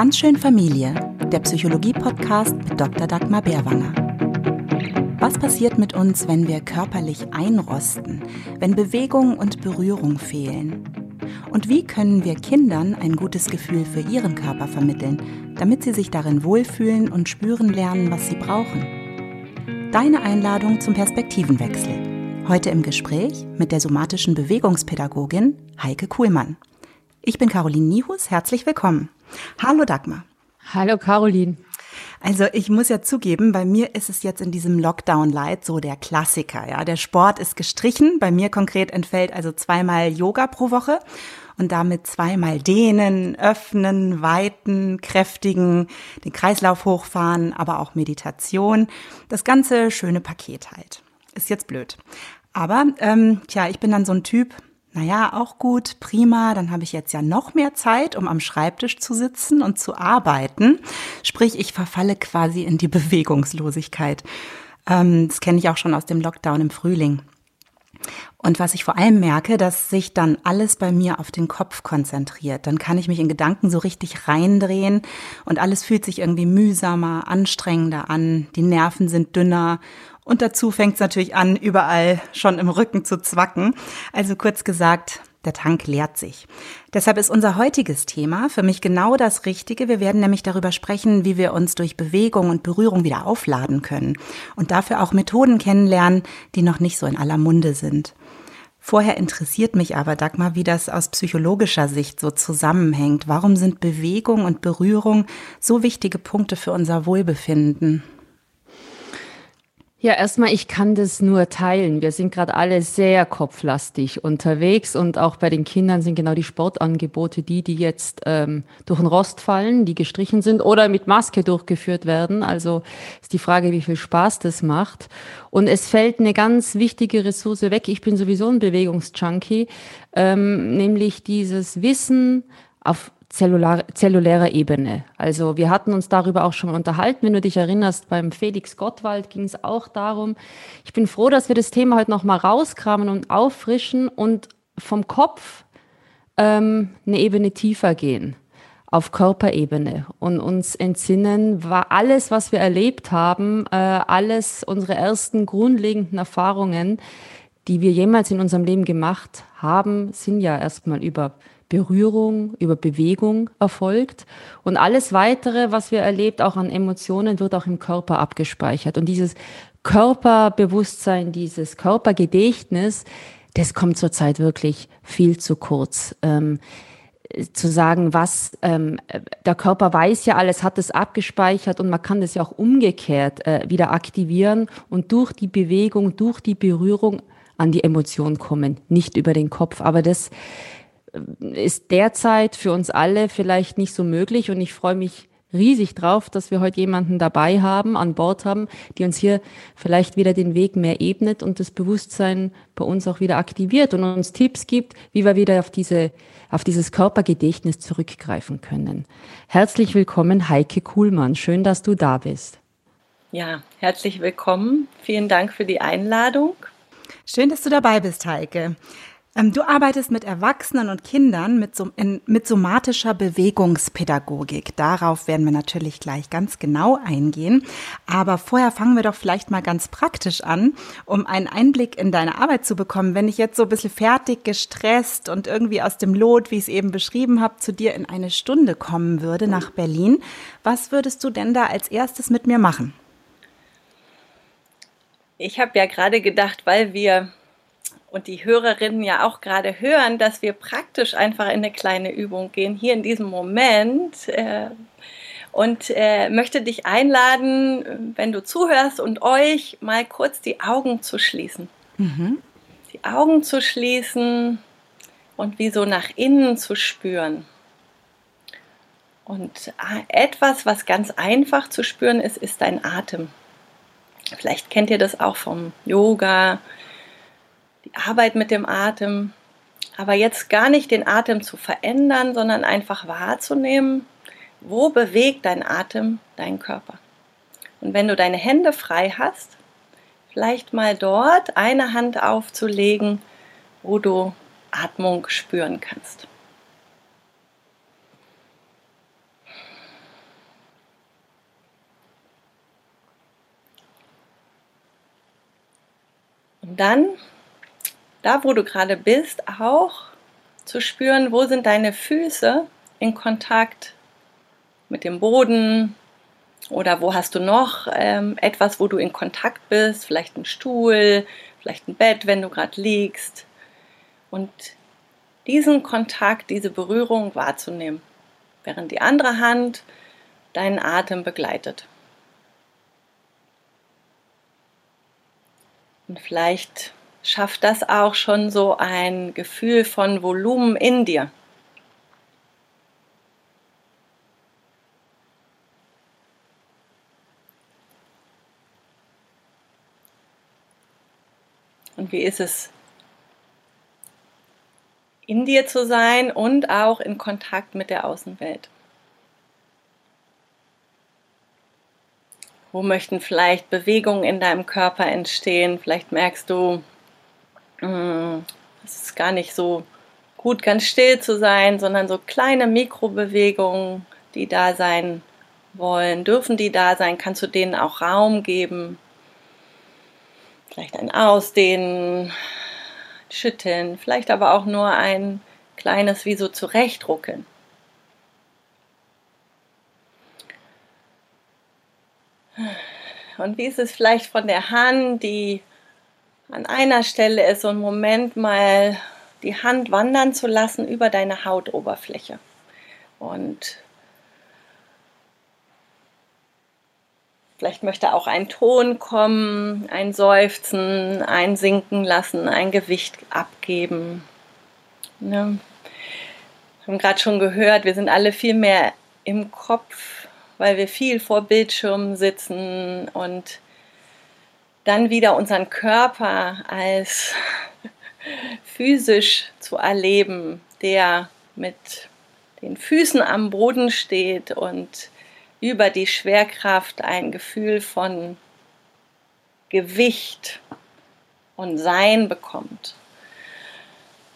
Ganz schön Familie, der Psychologie-Podcast mit Dr. Dagmar Bärwanger. Was passiert mit uns, wenn wir körperlich einrosten, wenn Bewegung und Berührung fehlen? Und wie können wir Kindern ein gutes Gefühl für ihren Körper vermitteln, damit sie sich darin wohlfühlen und spüren lernen, was sie brauchen? Deine Einladung zum Perspektivenwechsel. Heute im Gespräch mit der somatischen Bewegungspädagogin Heike Kuhlmann. Ich bin Caroline Nihus, herzlich willkommen. Hallo Dagmar. Hallo Caroline. Also ich muss ja zugeben, bei mir ist es jetzt in diesem Lockdown Light so der Klassiker. Ja, der Sport ist gestrichen. Bei mir konkret entfällt also zweimal Yoga pro Woche und damit zweimal dehnen, öffnen, weiten, kräftigen, den Kreislauf hochfahren, aber auch Meditation. Das ganze schöne Paket halt. Ist jetzt blöd. Aber ähm, tja, ich bin dann so ein Typ, naja, auch gut, prima, dann habe ich jetzt ja noch mehr Zeit, um am Schreibtisch zu sitzen und zu arbeiten. Sprich, ich verfalle quasi in die Bewegungslosigkeit. Ähm, das kenne ich auch schon aus dem Lockdown im Frühling. Und was ich vor allem merke, dass sich dann alles bei mir auf den Kopf konzentriert. Dann kann ich mich in Gedanken so richtig reindrehen und alles fühlt sich irgendwie mühsamer, anstrengender an. Die Nerven sind dünner und dazu fängt es natürlich an, überall schon im Rücken zu zwacken. Also kurz gesagt, der Tank leert sich. Deshalb ist unser heutiges Thema für mich genau das Richtige. Wir werden nämlich darüber sprechen, wie wir uns durch Bewegung und Berührung wieder aufladen können und dafür auch Methoden kennenlernen, die noch nicht so in aller Munde sind. Vorher interessiert mich aber, Dagmar, wie das aus psychologischer Sicht so zusammenhängt. Warum sind Bewegung und Berührung so wichtige Punkte für unser Wohlbefinden? Ja, erstmal, ich kann das nur teilen. Wir sind gerade alle sehr kopflastig unterwegs und auch bei den Kindern sind genau die Sportangebote die, die jetzt ähm, durch den Rost fallen, die gestrichen sind oder mit Maske durchgeführt werden. Also ist die Frage, wie viel Spaß das macht. Und es fällt eine ganz wichtige Ressource weg. Ich bin sowieso ein Bewegungsjunkie, ähm, nämlich dieses Wissen auf zellular, zellulärer Ebene. Also wir hatten uns darüber auch schon unterhalten. Wenn du dich erinnerst, beim Felix Gottwald ging es auch darum. Ich bin froh, dass wir das Thema heute noch mal rauskramen und auffrischen und vom Kopf ähm, eine Ebene tiefer gehen auf Körperebene und uns entsinnen, war alles, was wir erlebt haben, äh, alles unsere ersten grundlegenden Erfahrungen, die wir jemals in unserem Leben gemacht haben, sind ja erstmal über Berührung, über Bewegung erfolgt. Und alles weitere, was wir erlebt, auch an Emotionen, wird auch im Körper abgespeichert. Und dieses Körperbewusstsein, dieses Körpergedächtnis, das kommt zurzeit wirklich viel zu kurz. Ähm, zu sagen, was ähm, der Körper weiß ja alles, hat es abgespeichert und man kann das ja auch umgekehrt äh, wieder aktivieren und durch die Bewegung, durch die Berührung an die Emotion kommen, nicht über den Kopf. Aber das ist derzeit für uns alle vielleicht nicht so möglich und ich freue mich riesig drauf, dass wir heute jemanden dabei haben, an Bord haben, die uns hier vielleicht wieder den Weg mehr ebnet und das Bewusstsein bei uns auch wieder aktiviert und uns Tipps gibt, wie wir wieder auf diese, auf dieses Körpergedächtnis zurückgreifen können. Herzlich willkommen, Heike Kuhlmann. Schön, dass du da bist. Ja, herzlich willkommen. Vielen Dank für die Einladung. Schön, dass du dabei bist, Heike. Ähm, du arbeitest mit Erwachsenen und Kindern mit, so, in, mit somatischer Bewegungspädagogik. Darauf werden wir natürlich gleich ganz genau eingehen. Aber vorher fangen wir doch vielleicht mal ganz praktisch an, um einen Einblick in deine Arbeit zu bekommen. Wenn ich jetzt so ein bisschen fertig, gestresst und irgendwie aus dem Lot, wie ich es eben beschrieben habe, zu dir in eine Stunde kommen würde nach Berlin, was würdest du denn da als erstes mit mir machen? Ich habe ja gerade gedacht, weil wir und die Hörerinnen ja auch gerade hören, dass wir praktisch einfach in eine kleine Übung gehen, hier in diesem Moment. Äh, und äh, möchte dich einladen, wenn du zuhörst und euch mal kurz die Augen zu schließen. Mhm. Die Augen zu schließen und wie so nach innen zu spüren. Und ah, etwas, was ganz einfach zu spüren ist, ist dein Atem. Vielleicht kennt ihr das auch vom Yoga, die Arbeit mit dem Atem. Aber jetzt gar nicht den Atem zu verändern, sondern einfach wahrzunehmen, wo bewegt dein Atem deinen Körper. Und wenn du deine Hände frei hast, vielleicht mal dort eine Hand aufzulegen, wo du Atmung spüren kannst. Und dann da wo du gerade bist, auch zu spüren, wo sind deine Füße in Kontakt mit dem Boden oder wo hast du noch ähm, etwas, wo du in Kontakt bist, vielleicht ein Stuhl, vielleicht ein Bett, wenn du gerade liegst. Und diesen Kontakt, diese Berührung wahrzunehmen, während die andere Hand deinen Atem begleitet. Und vielleicht schafft das auch schon so ein Gefühl von Volumen in dir. Und wie ist es, in dir zu sein und auch in Kontakt mit der Außenwelt? Wo möchten vielleicht Bewegungen in deinem Körper entstehen? Vielleicht merkst du, es ist gar nicht so gut, ganz still zu sein, sondern so kleine Mikrobewegungen, die da sein wollen. Dürfen die da sein? Kannst du denen auch Raum geben? Vielleicht ein Ausdehnen, Schütteln, vielleicht aber auch nur ein kleines wie so zurechtruckeln. Und wie ist es vielleicht von der Hand, die an einer Stelle ist, so einen Moment mal die Hand wandern zu lassen über deine Hautoberfläche. Und vielleicht möchte auch ein Ton kommen, ein Seufzen, ein Sinken lassen, ein Gewicht abgeben. Ne? Wir haben gerade schon gehört, wir sind alle viel mehr im Kopf weil wir viel vor Bildschirmen sitzen und dann wieder unseren Körper als physisch zu erleben, der mit den Füßen am Boden steht und über die Schwerkraft ein Gefühl von Gewicht und Sein bekommt.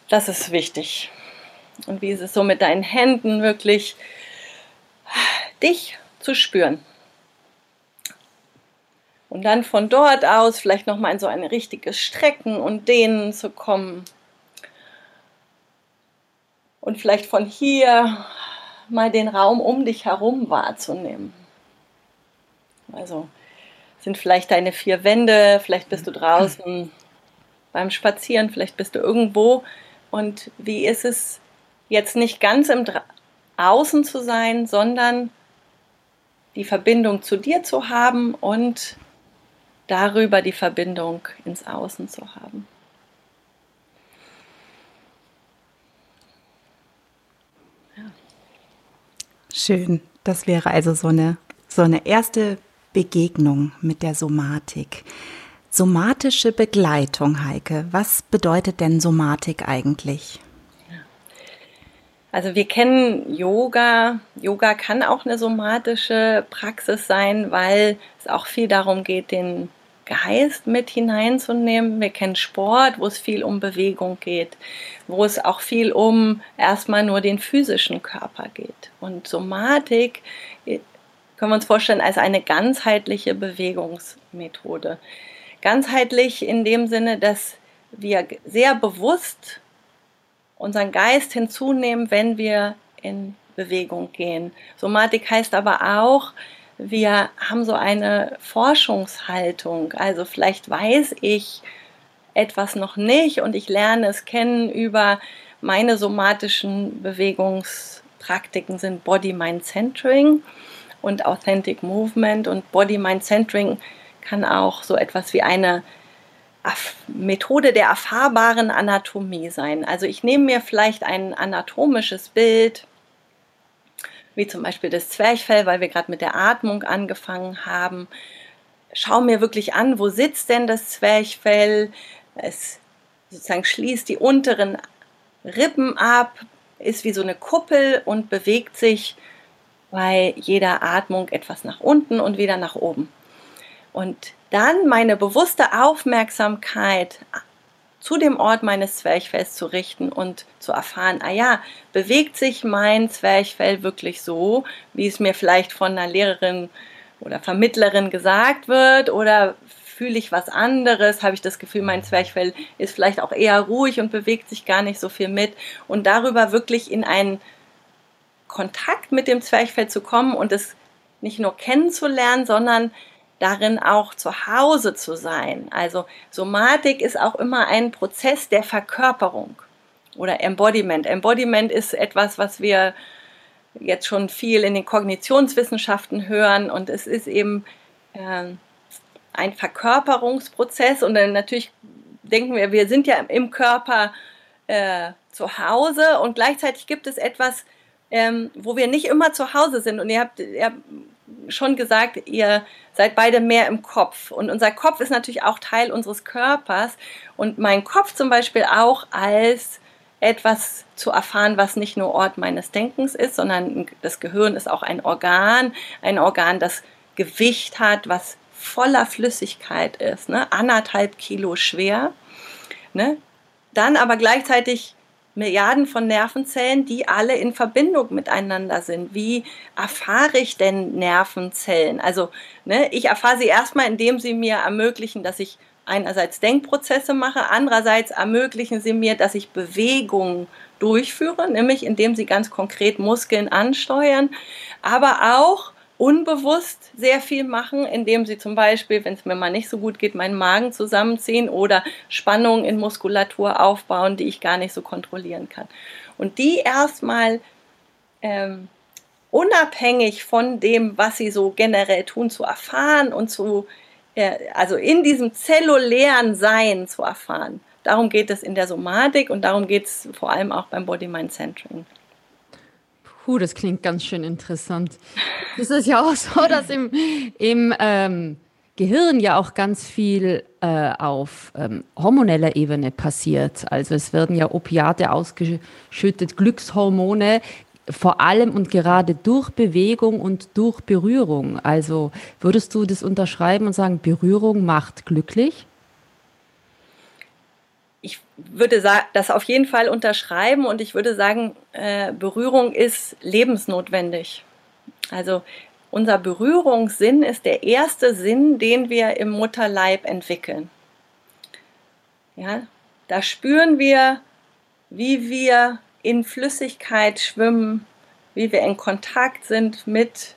Das ist wichtig. Und wie ist es so mit deinen Händen wirklich dich zu spüren. Und dann von dort aus vielleicht nochmal in so ein richtiges Strecken und Dehnen zu kommen. Und vielleicht von hier mal den Raum um dich herum wahrzunehmen. Also sind vielleicht deine vier Wände, vielleicht bist du draußen beim Spazieren, vielleicht bist du irgendwo. Und wie ist es jetzt nicht ganz im Außen zu sein, sondern die Verbindung zu dir zu haben und darüber die Verbindung ins Außen zu haben. Ja. Schön. Das wäre also so eine, so eine erste Begegnung mit der Somatik. Somatische Begleitung, Heike. Was bedeutet denn Somatik eigentlich? Also wir kennen Yoga. Yoga kann auch eine somatische Praxis sein, weil es auch viel darum geht, den Geist mit hineinzunehmen. Wir kennen Sport, wo es viel um Bewegung geht, wo es auch viel um erstmal nur den physischen Körper geht. Und Somatik äh, können wir uns vorstellen als eine ganzheitliche Bewegungsmethode. Ganzheitlich in dem Sinne, dass wir sehr bewusst unseren Geist hinzunehmen, wenn wir in Bewegung gehen. Somatik heißt aber auch, wir haben so eine Forschungshaltung. Also vielleicht weiß ich etwas noch nicht und ich lerne es kennen über meine somatischen Bewegungspraktiken sind Body-Mind-Centering und Authentic Movement und Body-Mind-Centering kann auch so etwas wie eine Methode der erfahrbaren Anatomie sein. Also ich nehme mir vielleicht ein anatomisches Bild, wie zum Beispiel das Zwerchfell, weil wir gerade mit der Atmung angefangen haben. Schau mir wirklich an, wo sitzt denn das Zwerchfell? Es sozusagen schließt die unteren Rippen ab, ist wie so eine Kuppel und bewegt sich bei jeder Atmung etwas nach unten und wieder nach oben. Und dann meine bewusste Aufmerksamkeit zu dem Ort meines Zwerchfells zu richten und zu erfahren, ah ja, bewegt sich mein Zwerchfell wirklich so, wie es mir vielleicht von einer Lehrerin oder Vermittlerin gesagt wird oder fühle ich was anderes, habe ich das Gefühl, mein Zwerchfell ist vielleicht auch eher ruhig und bewegt sich gar nicht so viel mit? Und darüber wirklich in einen Kontakt mit dem Zwerchfell zu kommen und es nicht nur kennenzulernen, sondern darin auch zu Hause zu sein. Also Somatik ist auch immer ein Prozess der Verkörperung oder Embodiment. Embodiment ist etwas, was wir jetzt schon viel in den Kognitionswissenschaften hören und es ist eben äh, ein Verkörperungsprozess und dann natürlich denken wir, wir sind ja im Körper äh, zu Hause und gleichzeitig gibt es etwas, ähm, wo wir nicht immer zu Hause sind und ihr habt, ihr habt schon gesagt, ihr seid beide mehr im Kopf. Und unser Kopf ist natürlich auch Teil unseres Körpers. Und mein Kopf zum Beispiel auch als etwas zu erfahren, was nicht nur Ort meines Denkens ist, sondern das Gehirn ist auch ein Organ, ein Organ, das Gewicht hat, was voller Flüssigkeit ist, ne? anderthalb Kilo schwer. Ne? Dann aber gleichzeitig Milliarden von Nervenzellen, die alle in Verbindung miteinander sind. Wie erfahre ich denn Nervenzellen? Also ne, ich erfahre sie erstmal, indem sie mir ermöglichen, dass ich einerseits Denkprozesse mache, andererseits ermöglichen sie mir, dass ich Bewegungen durchführe, nämlich indem sie ganz konkret Muskeln ansteuern, aber auch unbewusst sehr viel machen, indem sie zum Beispiel, wenn es mir mal nicht so gut geht, meinen Magen zusammenziehen oder Spannungen in Muskulatur aufbauen, die ich gar nicht so kontrollieren kann. Und die erstmal ähm, unabhängig von dem, was sie so generell tun, zu erfahren und zu, äh, also in diesem zellulären Sein zu erfahren. Darum geht es in der Somatik und darum geht es vor allem auch beim Body-Mind-Centering. Puh, das klingt ganz schön interessant. Es ist ja auch so, dass im, im ähm, Gehirn ja auch ganz viel äh, auf ähm, hormoneller Ebene passiert. Also es werden ja Opiate ausgeschüttet, Glückshormone, vor allem und gerade durch Bewegung und durch Berührung. Also würdest du das unterschreiben und sagen, Berührung macht glücklich? ich würde das auf jeden Fall unterschreiben und ich würde sagen, äh, Berührung ist lebensnotwendig. Also unser Berührungssinn ist der erste Sinn, den wir im Mutterleib entwickeln. Ja, da spüren wir, wie wir in Flüssigkeit schwimmen, wie wir in Kontakt sind mit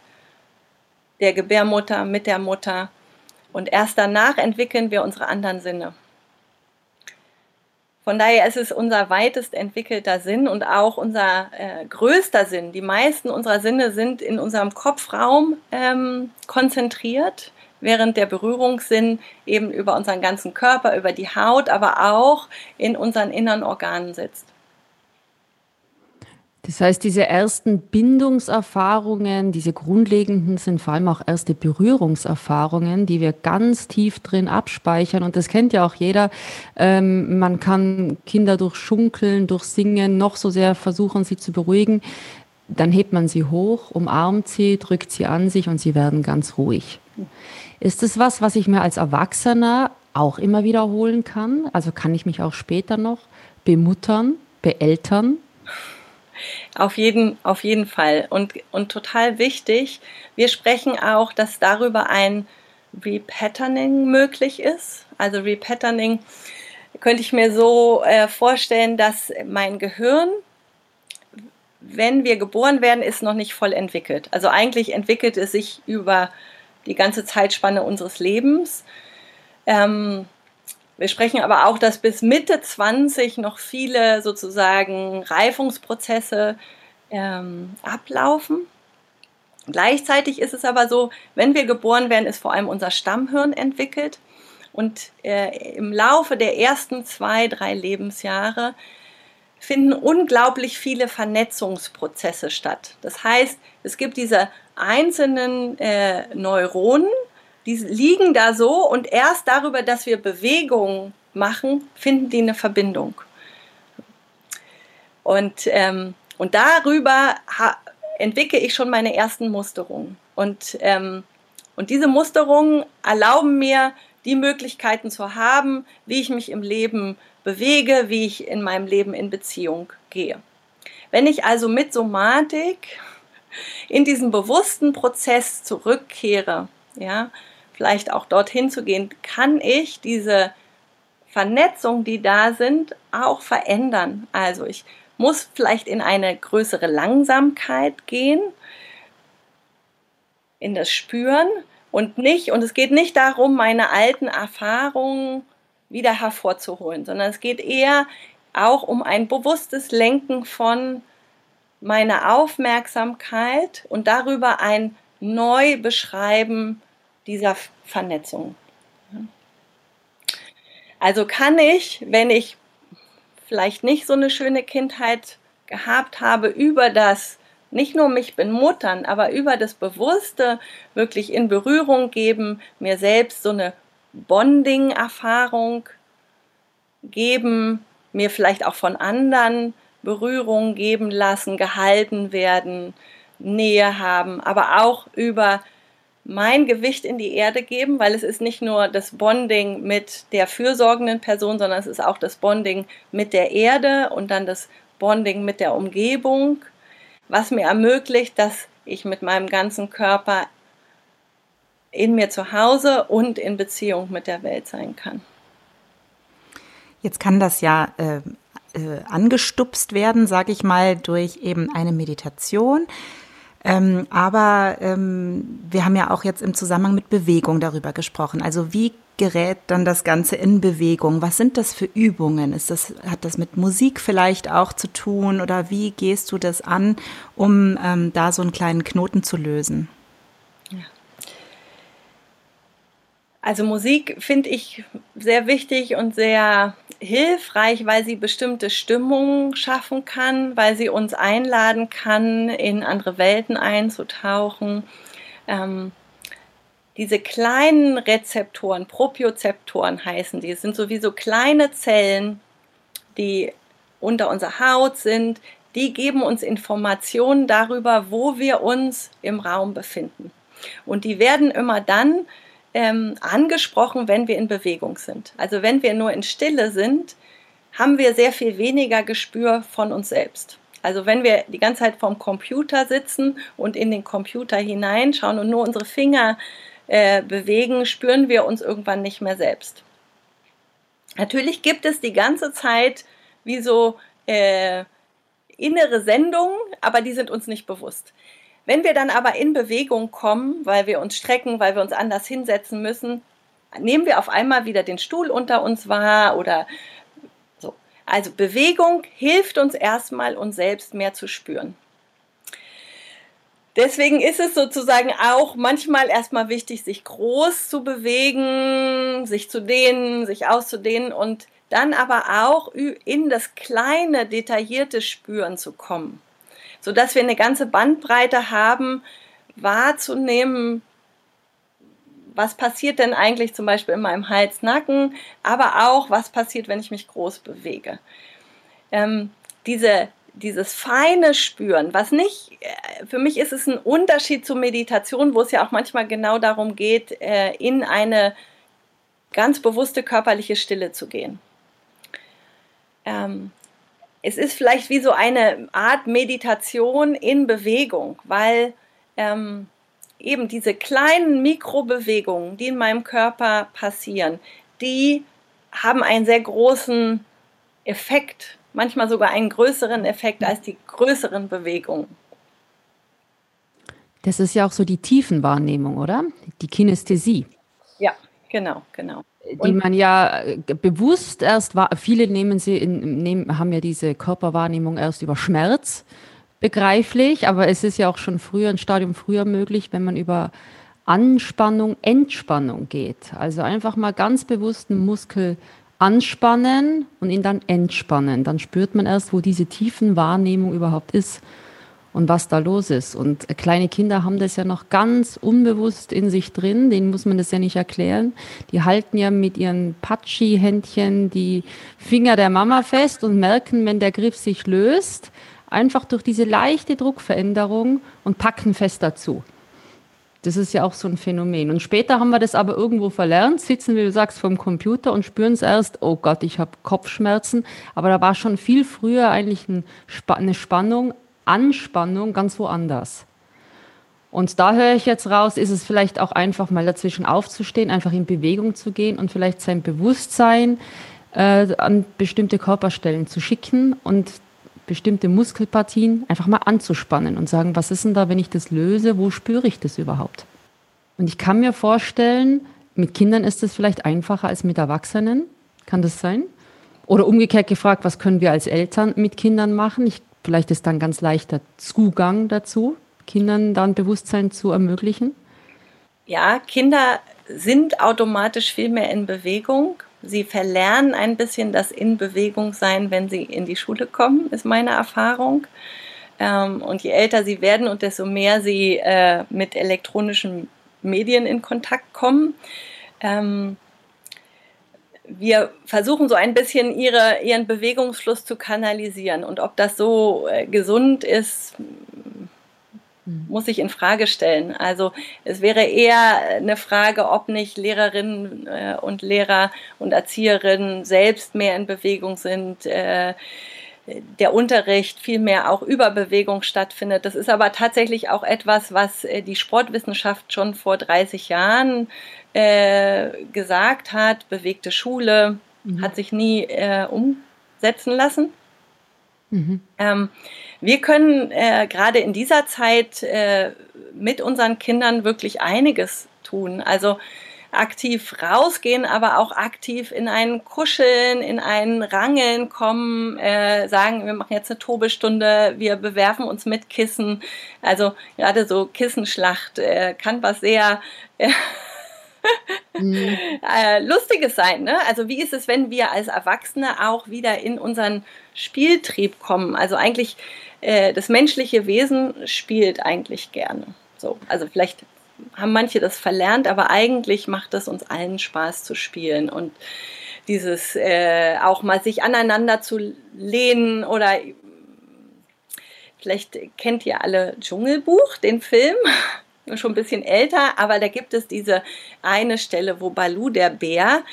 der Gebärmutter, mit der Mutter. Und erst danach entwickeln wir unsere anderen Sinne. Von daher ist es unser weitest entwickelter Sinn und auch unser äh, größter Sinn. Die meisten unserer Sinne sind in unserem Kopfraum ähm, konzentriert, während der Berührungssinn eben über unseren ganzen Körper, über die Haut, aber auch in unseren inneren Organen sitzt. Das heißt, diese ersten Bindungserfahrungen, diese grundlegenden sind vor allem auch erste Berührungserfahrungen, die wir ganz tief drin abspeichern. Und das kennt ja auch jeder. Ähm, man kann Kinder durch Schunkeln, durch Singen noch so sehr versuchen, sie zu beruhigen. Dann hebt man sie hoch, umarmt sie, drückt sie an sich und sie werden ganz ruhig. Ist das was, was ich mir als Erwachsener auch immer wiederholen kann? Also kann ich mich auch später noch bemuttern, beeltern? Auf jeden, auf jeden Fall. Und, und total wichtig, wir sprechen auch, dass darüber ein Repatterning möglich ist. Also Repatterning könnte ich mir so äh, vorstellen, dass mein Gehirn, wenn wir geboren werden, ist noch nicht voll entwickelt. Also eigentlich entwickelt es sich über die ganze Zeitspanne unseres Lebens. Ähm, wir sprechen aber auch, dass bis Mitte 20 noch viele sozusagen Reifungsprozesse ähm, ablaufen. Gleichzeitig ist es aber so, wenn wir geboren werden, ist vor allem unser Stammhirn entwickelt. Und äh, im Laufe der ersten zwei, drei Lebensjahre finden unglaublich viele Vernetzungsprozesse statt. Das heißt, es gibt diese einzelnen äh, Neuronen, die liegen da so und erst darüber, dass wir Bewegungen machen, finden die eine Verbindung. Und, ähm, und darüber entwickle ich schon meine ersten Musterungen. Und, ähm, und diese Musterungen erlauben mir, die Möglichkeiten zu haben, wie ich mich im Leben bewege, wie ich in meinem Leben in Beziehung gehe. Wenn ich also mit Somatik in diesen bewussten Prozess zurückkehre, ja, vielleicht auch dorthin zu gehen, kann ich diese Vernetzung, die da sind, auch verändern. Also ich muss vielleicht in eine größere Langsamkeit gehen, in das Spüren und nicht, und es geht nicht darum, meine alten Erfahrungen wieder hervorzuholen, sondern es geht eher auch um ein bewusstes Lenken von meiner Aufmerksamkeit und darüber ein Neubeschreiben dieser Vernetzung. Also kann ich, wenn ich vielleicht nicht so eine schöne Kindheit gehabt habe, über das nicht nur mich bemuttern, aber über das Bewusste wirklich in Berührung geben, mir selbst so eine Bonding-Erfahrung geben, mir vielleicht auch von anderen Berührung geben lassen, gehalten werden, Nähe haben, aber auch über mein Gewicht in die Erde geben, weil es ist nicht nur das Bonding mit der fürsorgenden Person, sondern es ist auch das Bonding mit der Erde und dann das Bonding mit der Umgebung, was mir ermöglicht, dass ich mit meinem ganzen Körper in mir zu Hause und in Beziehung mit der Welt sein kann. Jetzt kann das ja äh, äh, angestupst werden, sage ich mal, durch eben eine Meditation. Ähm, aber ähm, wir haben ja auch jetzt im Zusammenhang mit Bewegung darüber gesprochen. Also wie gerät dann das Ganze in Bewegung? Was sind das für Übungen? Ist das, hat das mit Musik vielleicht auch zu tun oder wie gehst du das an, um ähm, da so einen kleinen Knoten zu lösen? Also Musik finde ich sehr wichtig und sehr hilfreich, weil sie bestimmte Stimmungen schaffen kann, weil sie uns einladen kann, in andere Welten einzutauchen. Ähm, diese kleinen Rezeptoren, Propriozeptoren heißen die, sind sowieso kleine Zellen, die unter unserer Haut sind, die geben uns Informationen darüber, wo wir uns im Raum befinden. Und die werden immer dann ähm, angesprochen, wenn wir in Bewegung sind. Also wenn wir nur in Stille sind, haben wir sehr viel weniger Gespür von uns selbst. Also wenn wir die ganze Zeit vorm Computer sitzen und in den Computer hineinschauen und nur unsere Finger äh, bewegen, spüren wir uns irgendwann nicht mehr selbst. Natürlich gibt es die ganze Zeit wie so äh, innere Sendungen, aber die sind uns nicht bewusst. Wenn wir dann aber in Bewegung kommen, weil wir uns strecken, weil wir uns anders hinsetzen müssen, nehmen wir auf einmal wieder den Stuhl unter uns wahr oder so. Also Bewegung hilft uns erstmal, uns selbst mehr zu spüren. Deswegen ist es sozusagen auch manchmal erstmal wichtig, sich groß zu bewegen, sich zu dehnen, sich auszudehnen und dann aber auch in das kleine, detaillierte Spüren zu kommen sodass wir eine ganze Bandbreite haben, wahrzunehmen, was passiert denn eigentlich zum Beispiel in meinem Hals-Nacken, aber auch, was passiert, wenn ich mich groß bewege. Ähm, diese, dieses feine Spüren, was nicht, äh, für mich ist es ein Unterschied zur Meditation, wo es ja auch manchmal genau darum geht, äh, in eine ganz bewusste körperliche Stille zu gehen. Ähm, es ist vielleicht wie so eine Art Meditation in Bewegung, weil ähm, eben diese kleinen Mikrobewegungen, die in meinem Körper passieren, die haben einen sehr großen Effekt, manchmal sogar einen größeren Effekt als die größeren Bewegungen. Das ist ja auch so die Tiefenwahrnehmung, oder? Die Kinästhesie. Genau, genau die man ja äh, bewusst erst war, viele nehmen sie in, nehmen, haben ja diese Körperwahrnehmung erst über Schmerz begreiflich, aber es ist ja auch schon früher, ein Stadium früher möglich, wenn man über Anspannung, Entspannung geht. Also einfach mal ganz bewusst einen Muskel anspannen und ihn dann entspannen. Dann spürt man erst, wo diese tiefen Wahrnehmung überhaupt ist und was da los ist. Und kleine Kinder haben das ja noch ganz unbewusst in sich drin, denen muss man das ja nicht erklären. Die halten ja mit ihren Patschi-Händchen die Finger der Mama fest und merken, wenn der Griff sich löst, einfach durch diese leichte Druckveränderung und packen fest dazu. Das ist ja auch so ein Phänomen. Und später haben wir das aber irgendwo verlernt, sitzen, wie du sagst, vom Computer und spüren es erst, oh Gott, ich habe Kopfschmerzen. Aber da war schon viel früher eigentlich eine Spannung, Anspannung ganz woanders. Und da höre ich jetzt raus, ist es vielleicht auch einfach mal dazwischen aufzustehen, einfach in Bewegung zu gehen und vielleicht sein Bewusstsein äh, an bestimmte Körperstellen zu schicken und bestimmte Muskelpartien einfach mal anzuspannen und sagen, was ist denn da, wenn ich das löse, wo spüre ich das überhaupt? Und ich kann mir vorstellen, mit Kindern ist es vielleicht einfacher als mit Erwachsenen. Kann das sein? Oder umgekehrt gefragt, was können wir als Eltern mit Kindern machen? Ich, vielleicht ist dann ganz leichter Zugang dazu, Kindern dann Bewusstsein zu ermöglichen. Ja, Kinder sind automatisch viel mehr in Bewegung. Sie verlernen ein bisschen das in Bewegung sein, wenn sie in die Schule kommen, ist meine Erfahrung. Ähm, und je älter sie werden und desto mehr sie äh, mit elektronischen Medien in Kontakt kommen. Wir versuchen so ein bisschen ihre, ihren Bewegungsfluss zu kanalisieren. Und ob das so äh, gesund ist, hm. muss ich in Frage stellen. Also es wäre eher eine Frage, ob nicht Lehrerinnen äh, und Lehrer und Erzieherinnen selbst mehr in Bewegung sind. Äh, der Unterricht viel mehr auch über Bewegung stattfindet. Das ist aber tatsächlich auch etwas, was die Sportwissenschaft schon vor 30 Jahren äh, gesagt hat. Bewegte Schule mhm. hat sich nie äh, umsetzen lassen. Mhm. Ähm, wir können äh, gerade in dieser Zeit äh, mit unseren Kindern wirklich einiges tun. Also aktiv rausgehen, aber auch aktiv in ein Kuscheln, in ein Rangeln kommen, äh, sagen, wir machen jetzt eine Tobestunde, wir bewerfen uns mit Kissen. Also gerade so Kissenschlacht äh, kann was sehr äh, mhm. äh, Lustiges sein. Ne? Also wie ist es, wenn wir als Erwachsene auch wieder in unseren Spieltrieb kommen? Also eigentlich äh, das menschliche Wesen spielt eigentlich gerne. So, also vielleicht haben manche das verlernt, aber eigentlich macht es uns allen Spaß zu spielen und dieses äh, auch mal sich aneinander zu lehnen oder vielleicht kennt ihr alle Dschungelbuch, den Film, schon ein bisschen älter, aber da gibt es diese eine Stelle, wo Balu der Bär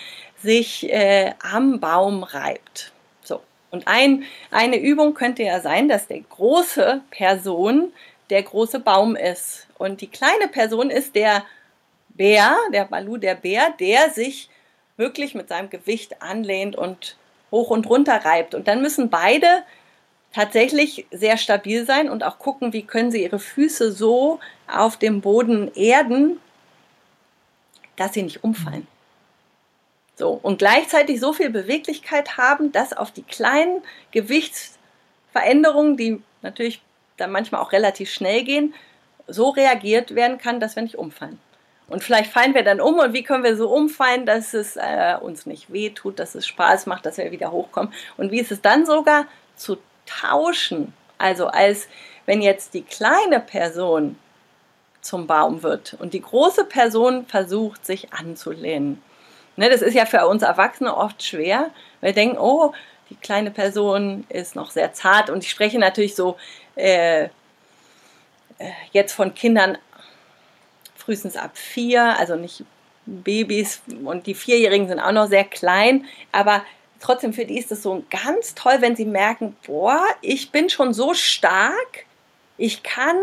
sich äh, am Baum reibt. So. Und ein, eine Übung könnte ja sein, dass der große Person der große Baum ist. Und die kleine Person ist der Bär, der Balu der Bär, der sich wirklich mit seinem Gewicht anlehnt und hoch und runter reibt. Und dann müssen beide tatsächlich sehr stabil sein und auch gucken, wie können sie ihre Füße so auf dem Boden erden, dass sie nicht umfallen. So, und gleichzeitig so viel Beweglichkeit haben, dass auf die kleinen Gewichtsveränderungen, die natürlich dann manchmal auch relativ schnell gehen, so reagiert werden kann, dass wir nicht umfallen. Und vielleicht fallen wir dann um und wie können wir so umfallen, dass es äh, uns nicht wehtut, dass es Spaß macht, dass wir wieder hochkommen. Und wie ist es dann sogar zu tauschen? Also als wenn jetzt die kleine Person zum Baum wird und die große Person versucht, sich anzulehnen. Ne, das ist ja für uns Erwachsene oft schwer. Wir denken, oh, die kleine Person ist noch sehr zart und ich spreche natürlich so äh, äh, jetzt von Kindern frühestens ab vier, also nicht Babys und die Vierjährigen sind auch noch sehr klein, aber trotzdem für die ist es so ganz toll, wenn sie merken, boah, ich bin schon so stark, ich kann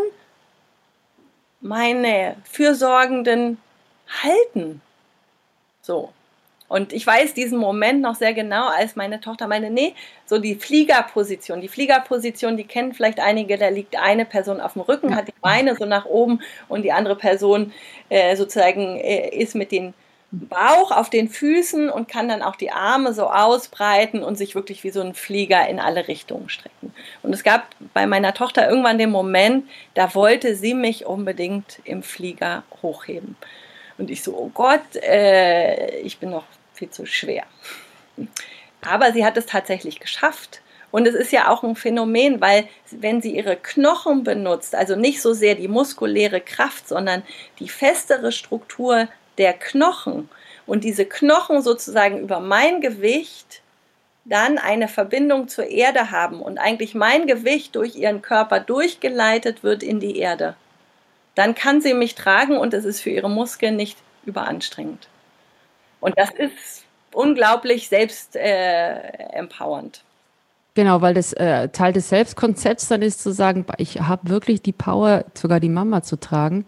meine Fürsorgenden halten. So. Und ich weiß diesen Moment noch sehr genau, als meine Tochter meinte, nee, so die Fliegerposition. Die Fliegerposition, die kennen vielleicht einige, da liegt eine Person auf dem Rücken, hat die Beine so nach oben und die andere Person äh, sozusagen äh, ist mit dem Bauch auf den Füßen und kann dann auch die Arme so ausbreiten und sich wirklich wie so ein Flieger in alle Richtungen strecken. Und es gab bei meiner Tochter irgendwann den Moment, da wollte sie mich unbedingt im Flieger hochheben. Und ich so, oh Gott, äh, ich bin noch viel zu schwer. Aber sie hat es tatsächlich geschafft. Und es ist ja auch ein Phänomen, weil wenn sie ihre Knochen benutzt, also nicht so sehr die muskuläre Kraft, sondern die festere Struktur der Knochen und diese Knochen sozusagen über mein Gewicht dann eine Verbindung zur Erde haben und eigentlich mein Gewicht durch ihren Körper durchgeleitet wird in die Erde, dann kann sie mich tragen und es ist für ihre Muskeln nicht überanstrengend. Und das ist unglaublich selbst äh, empowernd. Genau, weil das äh, Teil des Selbstkonzepts dann ist zu sagen, ich habe wirklich die Power, sogar die Mama zu tragen.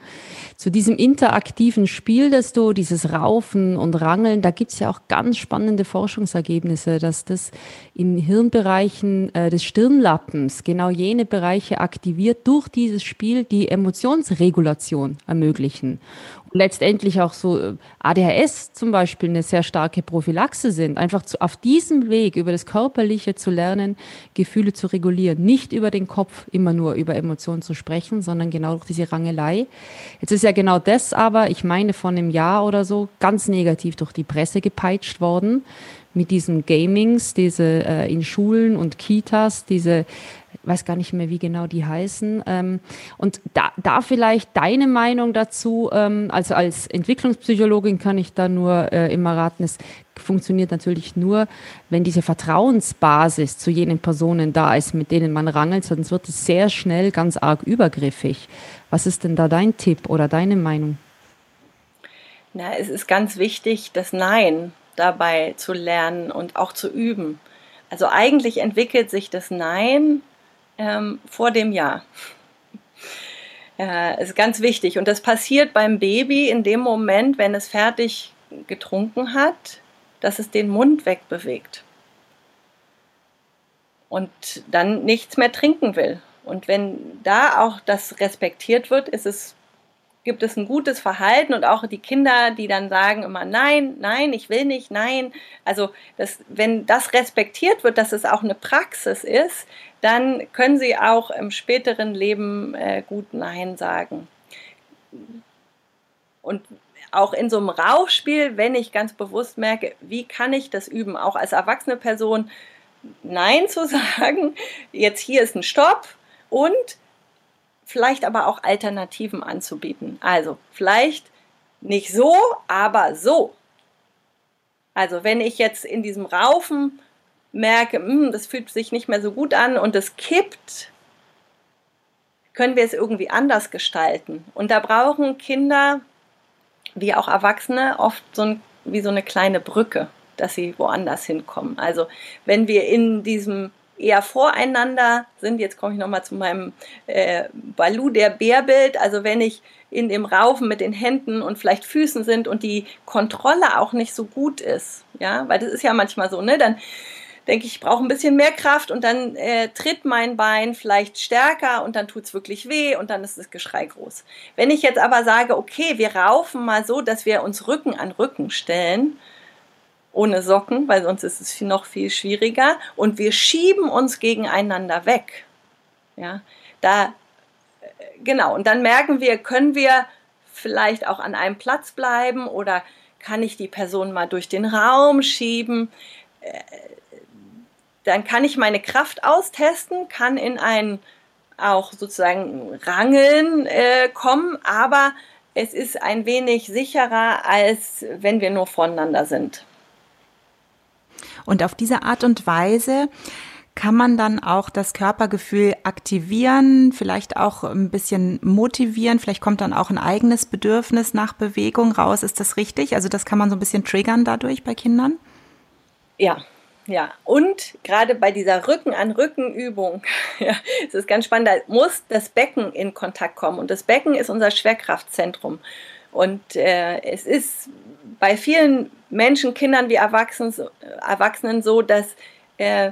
Zu diesem interaktiven Spiel, dass du dieses Raufen und Rangeln, da gibt's ja auch ganz spannende Forschungsergebnisse, dass das in Hirnbereichen äh, des Stirnlappens genau jene Bereiche aktiviert durch dieses Spiel, die Emotionsregulation ermöglichen letztendlich auch so äh, ADHS zum Beispiel eine sehr starke Prophylaxe sind. Einfach zu, auf diesem Weg über das Körperliche zu lernen, Gefühle zu regulieren. Nicht über den Kopf immer nur über Emotionen zu sprechen, sondern genau durch diese Rangelei. Jetzt ist ja genau das aber, ich meine, von einem Jahr oder so ganz negativ durch die Presse gepeitscht worden mit diesen Gamings, diese äh, in Schulen und Kitas, diese weiß gar nicht mehr, wie genau die heißen. Ähm, und da, da vielleicht deine Meinung dazu, ähm, also als Entwicklungspsychologin kann ich da nur äh, immer raten, es funktioniert natürlich nur, wenn diese Vertrauensbasis zu jenen Personen da ist, mit denen man rangelt, sonst wird es sehr schnell ganz arg übergriffig. Was ist denn da dein Tipp oder deine Meinung? Na, es ist ganz wichtig, das Nein dabei zu lernen und auch zu üben. Also eigentlich entwickelt sich das Nein ähm, vor dem. Ja, ist ganz wichtig. Und das passiert beim Baby in dem Moment, wenn es fertig getrunken hat, dass es den Mund wegbewegt. Und dann nichts mehr trinken will. Und wenn da auch das respektiert wird, ist es gibt es ein gutes Verhalten und auch die Kinder, die dann sagen immer nein, nein, ich will nicht, nein. Also das, wenn das respektiert wird, dass es auch eine Praxis ist, dann können sie auch im späteren Leben äh, gut Nein sagen. Und auch in so einem Rauchspiel, wenn ich ganz bewusst merke, wie kann ich das üben, auch als erwachsene Person Nein zu sagen, jetzt hier ist ein Stopp und vielleicht aber auch Alternativen anzubieten. Also vielleicht nicht so, aber so. Also wenn ich jetzt in diesem Raufen merke, hm, das fühlt sich nicht mehr so gut an und es kippt, können wir es irgendwie anders gestalten. Und da brauchen Kinder wie auch Erwachsene oft so ein, wie so eine kleine Brücke, dass sie woanders hinkommen. Also wenn wir in diesem eher voreinander sind. Jetzt komme ich nochmal zu meinem äh, Balu, der Bärbild. Also wenn ich in dem Raufen mit den Händen und vielleicht Füßen sind und die Kontrolle auch nicht so gut ist, ja, weil das ist ja manchmal so, ne, dann denke ich, ich brauche ein bisschen mehr Kraft und dann äh, tritt mein Bein vielleicht stärker und dann tut es wirklich weh und dann ist das Geschrei groß. Wenn ich jetzt aber sage, okay, wir raufen mal so, dass wir uns Rücken an Rücken stellen, ohne Socken, weil sonst ist es noch viel schwieriger. Und wir schieben uns gegeneinander weg. Ja, da, äh, genau. Und dann merken wir, können wir vielleicht auch an einem Platz bleiben oder kann ich die Person mal durch den Raum schieben? Äh, dann kann ich meine Kraft austesten, kann in ein auch sozusagen Rangeln äh, kommen, aber es ist ein wenig sicherer, als wenn wir nur voneinander sind. Und auf diese Art und Weise kann man dann auch das Körpergefühl aktivieren, vielleicht auch ein bisschen motivieren, vielleicht kommt dann auch ein eigenes Bedürfnis nach Bewegung raus. Ist das richtig? Also das kann man so ein bisschen triggern dadurch bei Kindern? Ja, ja, und gerade bei dieser Rücken-an-Rücken-Übung, ja, es ist ganz spannend, da muss das Becken in Kontakt kommen. Und das Becken ist unser Schwerkraftzentrum. Und äh, es ist bei vielen Menschen, Kindern wie Erwachsenen, so, dass äh,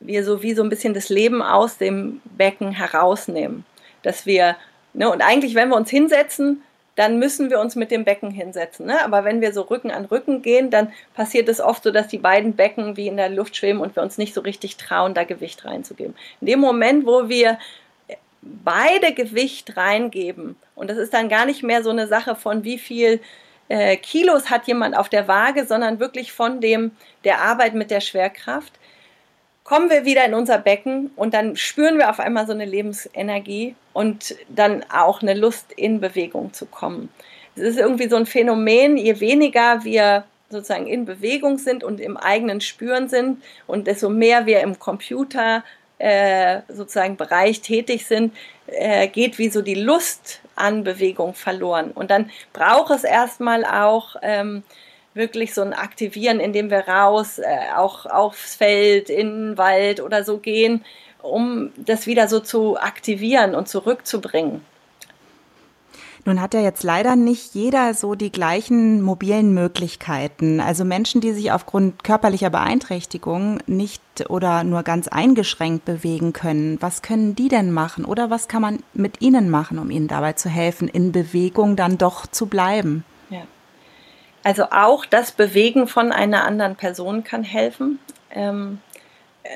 wir so wie so ein bisschen das Leben aus dem Becken herausnehmen. Dass wir, ne, und eigentlich, wenn wir uns hinsetzen, dann müssen wir uns mit dem Becken hinsetzen. Ne? Aber wenn wir so Rücken an Rücken gehen, dann passiert es oft so, dass die beiden Becken wie in der Luft schweben und wir uns nicht so richtig trauen, da Gewicht reinzugeben. In dem Moment, wo wir beide Gewicht reingeben, und das ist dann gar nicht mehr so eine Sache von wie viel äh, Kilos hat jemand auf der Waage, sondern wirklich von dem der Arbeit mit der Schwerkraft, kommen wir wieder in unser Becken und dann spüren wir auf einmal so eine Lebensenergie und dann auch eine Lust in Bewegung zu kommen. Es ist irgendwie so ein Phänomen, je weniger wir sozusagen in Bewegung sind und im eigenen Spüren sind und desto mehr wir im Computer äh, sozusagen Bereich tätig sind, äh, geht wie so die Lust an Bewegung verloren. Und dann braucht es erstmal auch ähm, wirklich so ein Aktivieren, indem wir raus, äh, auch aufs Feld, in den Wald oder so gehen, um das wieder so zu aktivieren und zurückzubringen. Nun hat ja jetzt leider nicht jeder so die gleichen mobilen Möglichkeiten. Also Menschen, die sich aufgrund körperlicher Beeinträchtigung nicht oder nur ganz eingeschränkt bewegen können. Was können die denn machen? Oder was kann man mit ihnen machen, um ihnen dabei zu helfen, in Bewegung dann doch zu bleiben? Ja. Also auch das Bewegen von einer anderen Person kann helfen. Ähm,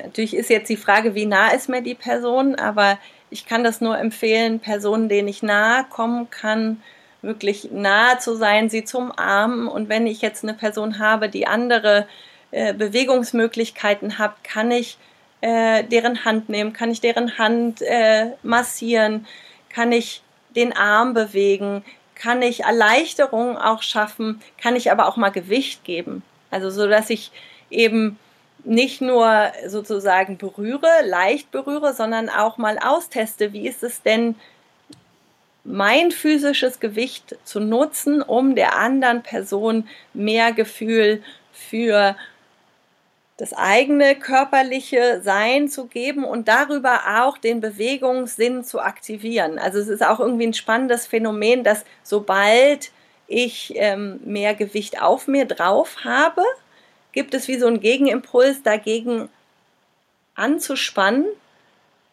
natürlich ist jetzt die Frage, wie nah ist mir die Person, aber ich kann das nur empfehlen, Personen, denen ich nahe kommen kann, wirklich nahe zu sein, sie zum Armen. Und wenn ich jetzt eine Person habe, die andere äh, Bewegungsmöglichkeiten hat, kann ich äh, deren Hand nehmen, kann ich deren Hand äh, massieren, kann ich den Arm bewegen, kann ich Erleichterung auch schaffen, kann ich aber auch mal Gewicht geben. Also so, dass ich eben nicht nur sozusagen berühre, leicht berühre, sondern auch mal austeste, wie ist es denn, mein physisches Gewicht zu nutzen, um der anderen Person mehr Gefühl für das eigene körperliche Sein zu geben und darüber auch den Bewegungssinn zu aktivieren. Also es ist auch irgendwie ein spannendes Phänomen, dass sobald ich ähm, mehr Gewicht auf mir drauf habe, gibt es wie so einen Gegenimpuls dagegen anzuspannen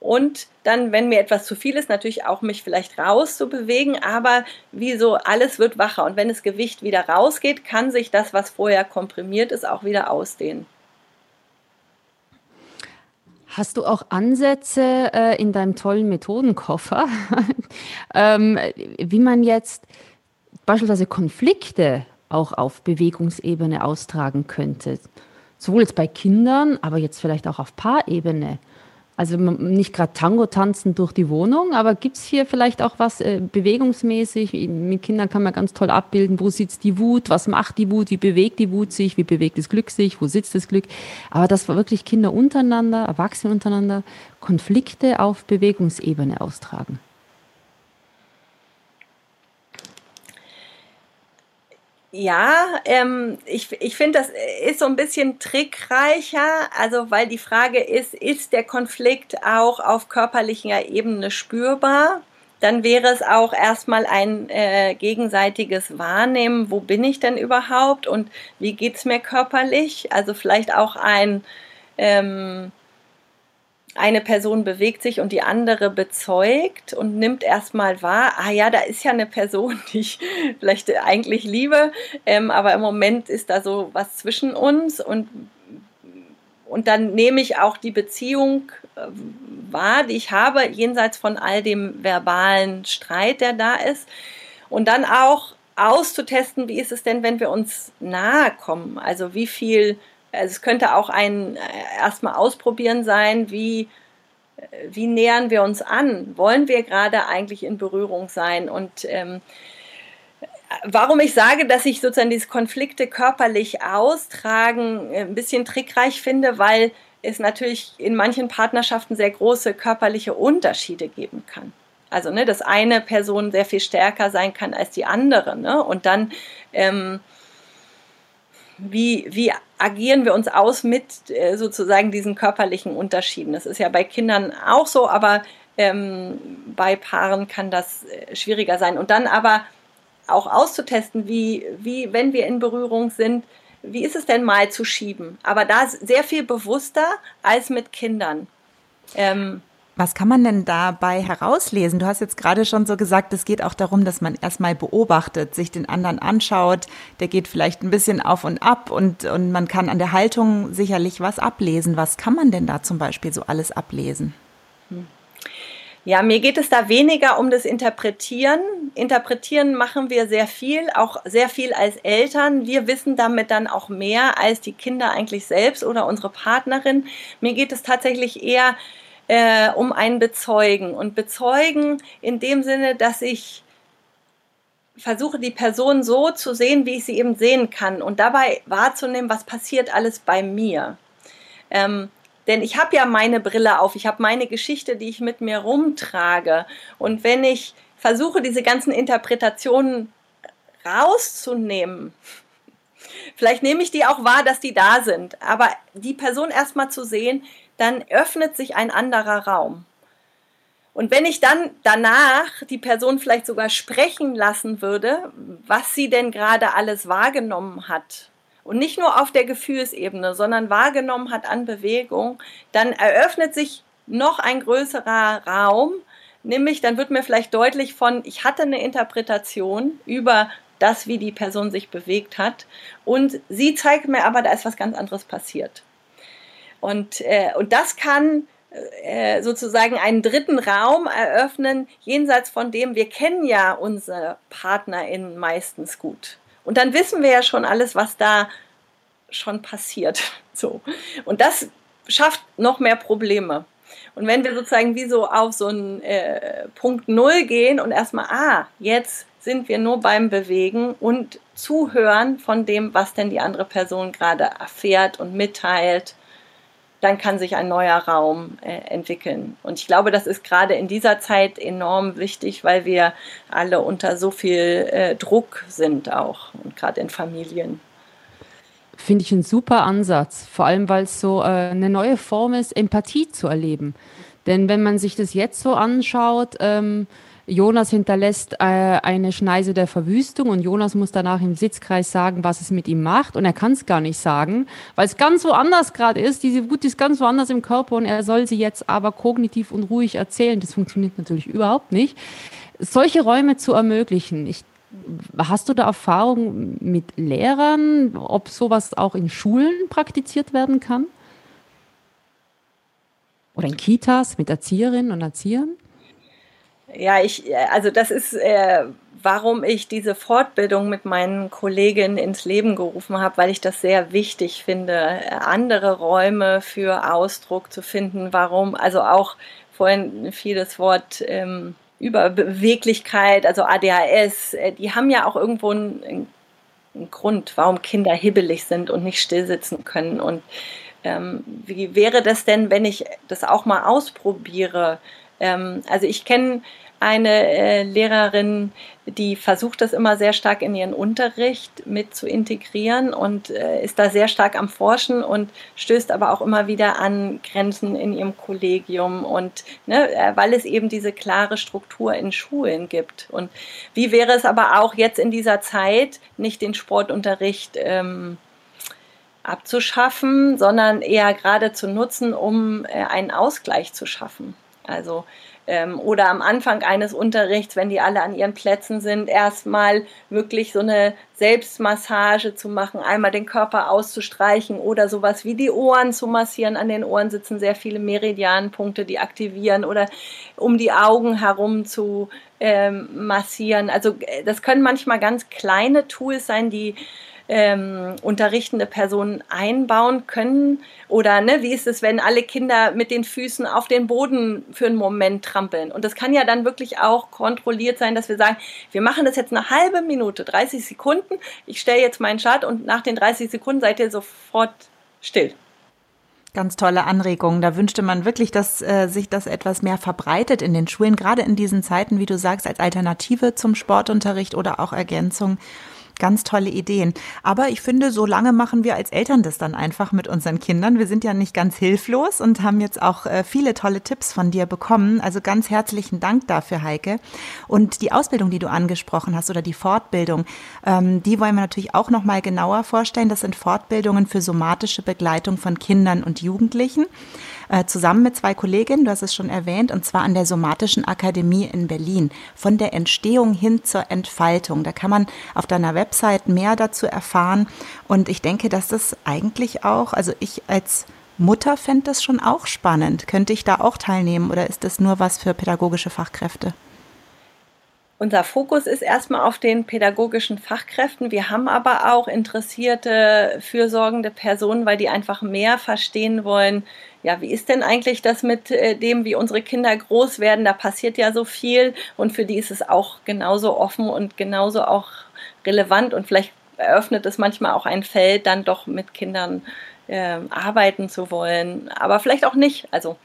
und dann, wenn mir etwas zu viel ist, natürlich auch mich vielleicht rauszubewegen, aber wie so alles wird wacher und wenn das Gewicht wieder rausgeht, kann sich das, was vorher komprimiert ist, auch wieder ausdehnen. Hast du auch Ansätze äh, in deinem tollen Methodenkoffer, ähm, wie man jetzt beispielsweise Konflikte auch auf Bewegungsebene austragen könnte. Sowohl jetzt bei Kindern, aber jetzt vielleicht auch auf Paarebene. Also nicht gerade Tango tanzen durch die Wohnung, aber gibt es hier vielleicht auch was äh, bewegungsmäßig? Mit Kindern kann man ganz toll abbilden, wo sitzt die Wut, was macht die Wut, wie bewegt die Wut sich, wie bewegt das Glück sich, wo sitzt das Glück. Aber dass wirklich Kinder untereinander, Erwachsene untereinander Konflikte auf Bewegungsebene austragen. Ja, ähm, ich, ich finde, das ist so ein bisschen trickreicher, also weil die Frage ist, ist der Konflikt auch auf körperlicher Ebene spürbar? Dann wäre es auch erstmal ein äh, gegenseitiges Wahrnehmen, wo bin ich denn überhaupt und wie geht's mir körperlich? Also vielleicht auch ein ähm, eine Person bewegt sich und die andere bezeugt und nimmt erstmal wahr, ah ja, da ist ja eine Person, die ich vielleicht eigentlich liebe, ähm, aber im Moment ist da so was zwischen uns und, und dann nehme ich auch die Beziehung äh, wahr, die ich habe, jenseits von all dem verbalen Streit, der da ist. Und dann auch auszutesten, wie ist es denn, wenn wir uns nahe kommen? Also wie viel also es könnte auch ein äh, erstmal ausprobieren sein, wie, äh, wie nähern wir uns an? Wollen wir gerade eigentlich in Berührung sein? Und ähm, warum ich sage, dass ich sozusagen diese Konflikte körperlich austragen äh, ein bisschen trickreich finde, weil es natürlich in manchen Partnerschaften sehr große körperliche Unterschiede geben kann. Also, ne, dass eine Person sehr viel stärker sein kann als die andere. Ne? Und dann ähm, wie, wie agieren wir uns aus mit äh, sozusagen diesen körperlichen Unterschieden. Das ist ja bei Kindern auch so, aber ähm, bei Paaren kann das äh, schwieriger sein. Und dann aber auch auszutesten, wie, wie, wenn wir in Berührung sind, wie ist es denn mal zu schieben? Aber da sehr viel bewusster als mit Kindern. Ähm, was kann man denn dabei herauslesen? Du hast jetzt gerade schon so gesagt, es geht auch darum, dass man erstmal beobachtet, sich den anderen anschaut. Der geht vielleicht ein bisschen auf und ab und, und man kann an der Haltung sicherlich was ablesen. Was kann man denn da zum Beispiel so alles ablesen? Ja, mir geht es da weniger um das Interpretieren. Interpretieren machen wir sehr viel, auch sehr viel als Eltern. Wir wissen damit dann auch mehr als die Kinder eigentlich selbst oder unsere Partnerin. Mir geht es tatsächlich eher äh, um ein Bezeugen. Und Bezeugen in dem Sinne, dass ich versuche, die Person so zu sehen, wie ich sie eben sehen kann und dabei wahrzunehmen, was passiert alles bei mir. Ähm, denn ich habe ja meine Brille auf, ich habe meine Geschichte, die ich mit mir rumtrage. Und wenn ich versuche, diese ganzen Interpretationen rauszunehmen, Vielleicht nehme ich die auch wahr, dass die da sind, aber die Person erstmal zu sehen, dann öffnet sich ein anderer Raum. Und wenn ich dann danach die Person vielleicht sogar sprechen lassen würde, was sie denn gerade alles wahrgenommen hat, und nicht nur auf der Gefühlsebene, sondern wahrgenommen hat an Bewegung, dann eröffnet sich noch ein größerer Raum, nämlich dann wird mir vielleicht deutlich von, ich hatte eine Interpretation über das, wie die Person sich bewegt hat und sie zeigt mir aber, da ist was ganz anderes passiert. Und, äh, und das kann äh, sozusagen einen dritten Raum eröffnen, jenseits von dem, wir kennen ja unsere PartnerInnen meistens gut. Und dann wissen wir ja schon alles, was da schon passiert. So. Und das schafft noch mehr Probleme. Und wenn wir sozusagen wie so auf so einen äh, Punkt Null gehen und erstmal, ah, jetzt sind wir nur beim Bewegen und Zuhören von dem, was denn die andere Person gerade erfährt und mitteilt, dann kann sich ein neuer Raum äh, entwickeln. Und ich glaube, das ist gerade in dieser Zeit enorm wichtig, weil wir alle unter so viel äh, Druck sind auch und gerade in Familien. Finde ich ein super Ansatz, vor allem weil es so äh, eine neue Form ist, Empathie zu erleben. Denn wenn man sich das jetzt so anschaut, ähm, Jonas hinterlässt äh, eine Schneise der Verwüstung und Jonas muss danach im Sitzkreis sagen, was es mit ihm macht und er kann es gar nicht sagen, weil es ganz woanders gerade ist. Diese Wut ist ganz woanders im Körper und er soll sie jetzt aber kognitiv und ruhig erzählen. Das funktioniert natürlich überhaupt nicht. Solche Räume zu ermöglichen, ich Hast du da Erfahrung mit Lehrern, ob sowas auch in Schulen praktiziert werden kann? Oder in Kitas mit Erzieherinnen und Erziehern? Ja, ich, äh, also das ist, äh, warum ich diese Fortbildung mit meinen Kolleginnen ins Leben gerufen habe, weil ich das sehr wichtig finde, andere Räume für Ausdruck zu finden. Warum, also auch vorhin fiel das Wort ähm, Überbeweglichkeit, also ADHS, äh, die haben ja auch irgendwo einen, einen Grund, warum Kinder hibbelig sind und nicht stillsitzen können. Und ähm, wie wäre das denn, wenn ich das auch mal ausprobiere? Ähm, also ich kenne eine äh, Lehrerin, die versucht das immer sehr stark in ihren Unterricht mit zu integrieren und äh, ist da sehr stark am Forschen und stößt aber auch immer wieder an Grenzen in ihrem Kollegium und ne, äh, weil es eben diese klare Struktur in Schulen gibt. Und wie wäre es aber auch jetzt in dieser Zeit, nicht den Sportunterricht ähm, abzuschaffen, sondern eher gerade zu nutzen, um äh, einen Ausgleich zu schaffen. Also ähm, oder am Anfang eines Unterrichts, wenn die alle an ihren Plätzen sind, erstmal wirklich so eine Selbstmassage zu machen, einmal den Körper auszustreichen oder sowas wie die Ohren zu massieren. An den Ohren sitzen sehr viele Meridianpunkte, die aktivieren oder um die Augen herum zu ähm, massieren. Also äh, das können manchmal ganz kleine Tools sein, die ähm, unterrichtende Personen einbauen können? Oder ne, wie ist es, wenn alle Kinder mit den Füßen auf den Boden für einen Moment trampeln? Und das kann ja dann wirklich auch kontrolliert sein, dass wir sagen, wir machen das jetzt eine halbe Minute, 30 Sekunden. Ich stelle jetzt meinen Chart und nach den 30 Sekunden seid ihr sofort still. Ganz tolle Anregungen. Da wünschte man wirklich, dass äh, sich das etwas mehr verbreitet in den Schulen, gerade in diesen Zeiten, wie du sagst, als Alternative zum Sportunterricht oder auch Ergänzung. Ganz tolle Ideen. Aber ich finde, so lange machen wir als Eltern das dann einfach mit unseren Kindern. Wir sind ja nicht ganz hilflos und haben jetzt auch äh, viele tolle Tipps von dir bekommen. Also ganz herzlichen Dank dafür, Heike. Und die Ausbildung, die du angesprochen hast oder die Fortbildung, ähm, die wollen wir natürlich auch noch mal genauer vorstellen. Das sind Fortbildungen für somatische Begleitung von Kindern und Jugendlichen. Äh, zusammen mit zwei Kolleginnen, du hast es schon erwähnt, und zwar an der Somatischen Akademie in Berlin. Von der Entstehung hin zur Entfaltung. Da kann man auf deiner Website mehr dazu erfahren. Und ich denke, dass das eigentlich auch, also ich als Mutter fände das schon auch spannend. Könnte ich da auch teilnehmen oder ist das nur was für pädagogische Fachkräfte? Unser Fokus ist erstmal auf den pädagogischen Fachkräften. Wir haben aber auch interessierte, fürsorgende Personen, weil die einfach mehr verstehen wollen, ja, wie ist denn eigentlich das mit äh, dem, wie unsere Kinder groß werden? Da passiert ja so viel und für die ist es auch genauso offen und genauso auch relevant und vielleicht eröffnet es manchmal auch ein Feld, dann doch mit Kindern äh, arbeiten zu wollen, aber vielleicht auch nicht. Also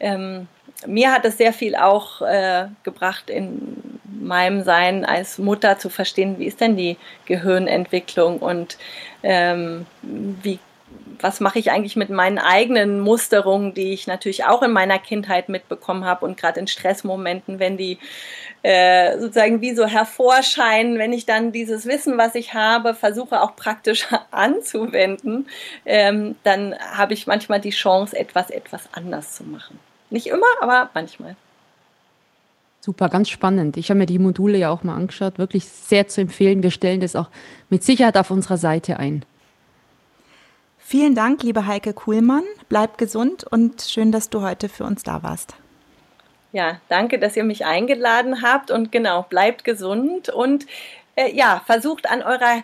ähm, mir hat es sehr viel auch äh, gebracht in meinem Sein als Mutter zu verstehen, wie ist denn die Gehirnentwicklung und ähm, wie was mache ich eigentlich mit meinen eigenen Musterungen, die ich natürlich auch in meiner Kindheit mitbekommen habe und gerade in Stressmomenten, wenn die äh, sozusagen wie so hervorscheinen, wenn ich dann dieses Wissen, was ich habe, versuche auch praktisch anzuwenden, ähm, dann habe ich manchmal die Chance, etwas etwas anders zu machen. Nicht immer, aber manchmal. Super, ganz spannend. Ich habe mir die Module ja auch mal angeschaut. Wirklich sehr zu empfehlen. Wir stellen das auch mit Sicherheit auf unserer Seite ein. Vielen Dank, liebe Heike Kuhlmann. Bleib gesund und schön, dass du heute für uns da warst. Ja, danke, dass ihr mich eingeladen habt und genau, bleibt gesund und äh, ja, versucht an eurer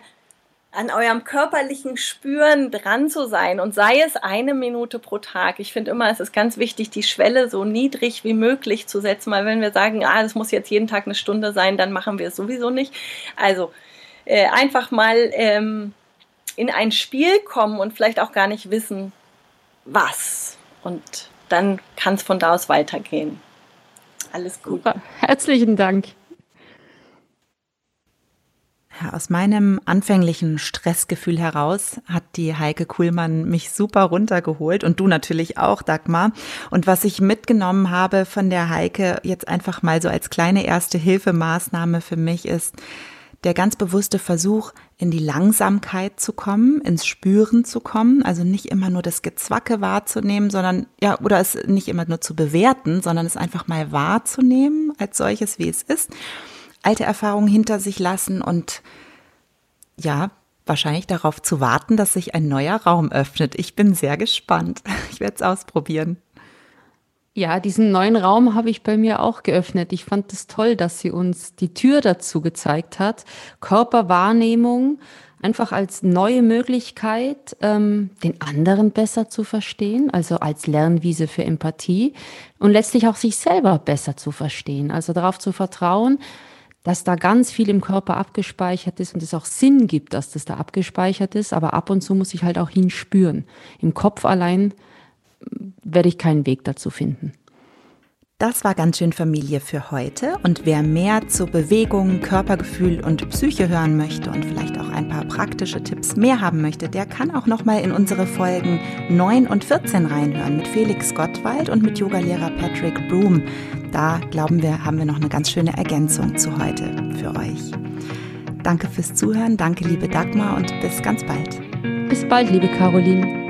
an eurem körperlichen Spüren dran zu sein und sei es eine Minute pro Tag. Ich finde immer, es ist ganz wichtig, die Schwelle so niedrig wie möglich zu setzen, weil wenn wir sagen, ah, das muss jetzt jeden Tag eine Stunde sein, dann machen wir es sowieso nicht. Also äh, einfach mal ähm, in ein Spiel kommen und vielleicht auch gar nicht wissen, was. Und dann kann es von da aus weitergehen. Alles gut. Super. Herzlichen Dank. Aus meinem anfänglichen Stressgefühl heraus hat die Heike Kuhlmann mich super runtergeholt und du natürlich auch, Dagmar. Und was ich mitgenommen habe von der Heike jetzt einfach mal so als kleine erste Hilfemaßnahme für mich ist, der ganz bewusste Versuch, in die Langsamkeit zu kommen, ins Spüren zu kommen, also nicht immer nur das Gezwacke wahrzunehmen, sondern ja, oder es nicht immer nur zu bewerten, sondern es einfach mal wahrzunehmen als solches, wie es ist, alte Erfahrungen hinter sich lassen und ja, wahrscheinlich darauf zu warten, dass sich ein neuer Raum öffnet. Ich bin sehr gespannt. Ich werde es ausprobieren. Ja, diesen neuen Raum habe ich bei mir auch geöffnet. Ich fand es toll, dass sie uns die Tür dazu gezeigt hat. Körperwahrnehmung einfach als neue Möglichkeit, ähm, den anderen besser zu verstehen, also als Lernwiese für Empathie und letztlich auch sich selber besser zu verstehen. Also darauf zu vertrauen, dass da ganz viel im Körper abgespeichert ist und es auch Sinn gibt, dass das da abgespeichert ist, aber ab und zu muss ich halt auch hinspüren. Im Kopf allein werde ich keinen Weg dazu finden. Das war ganz schön Familie für heute. Und wer mehr zu Bewegung, Körpergefühl und Psyche hören möchte und vielleicht auch ein paar praktische Tipps mehr haben möchte, der kann auch noch mal in unsere Folgen 9 und 14 reinhören mit Felix Gottwald und mit Yogalehrer Patrick Broom. Da glauben wir, haben wir noch eine ganz schöne Ergänzung zu heute für euch. Danke fürs Zuhören, danke liebe Dagmar und bis ganz bald. Bis bald, liebe Caroline.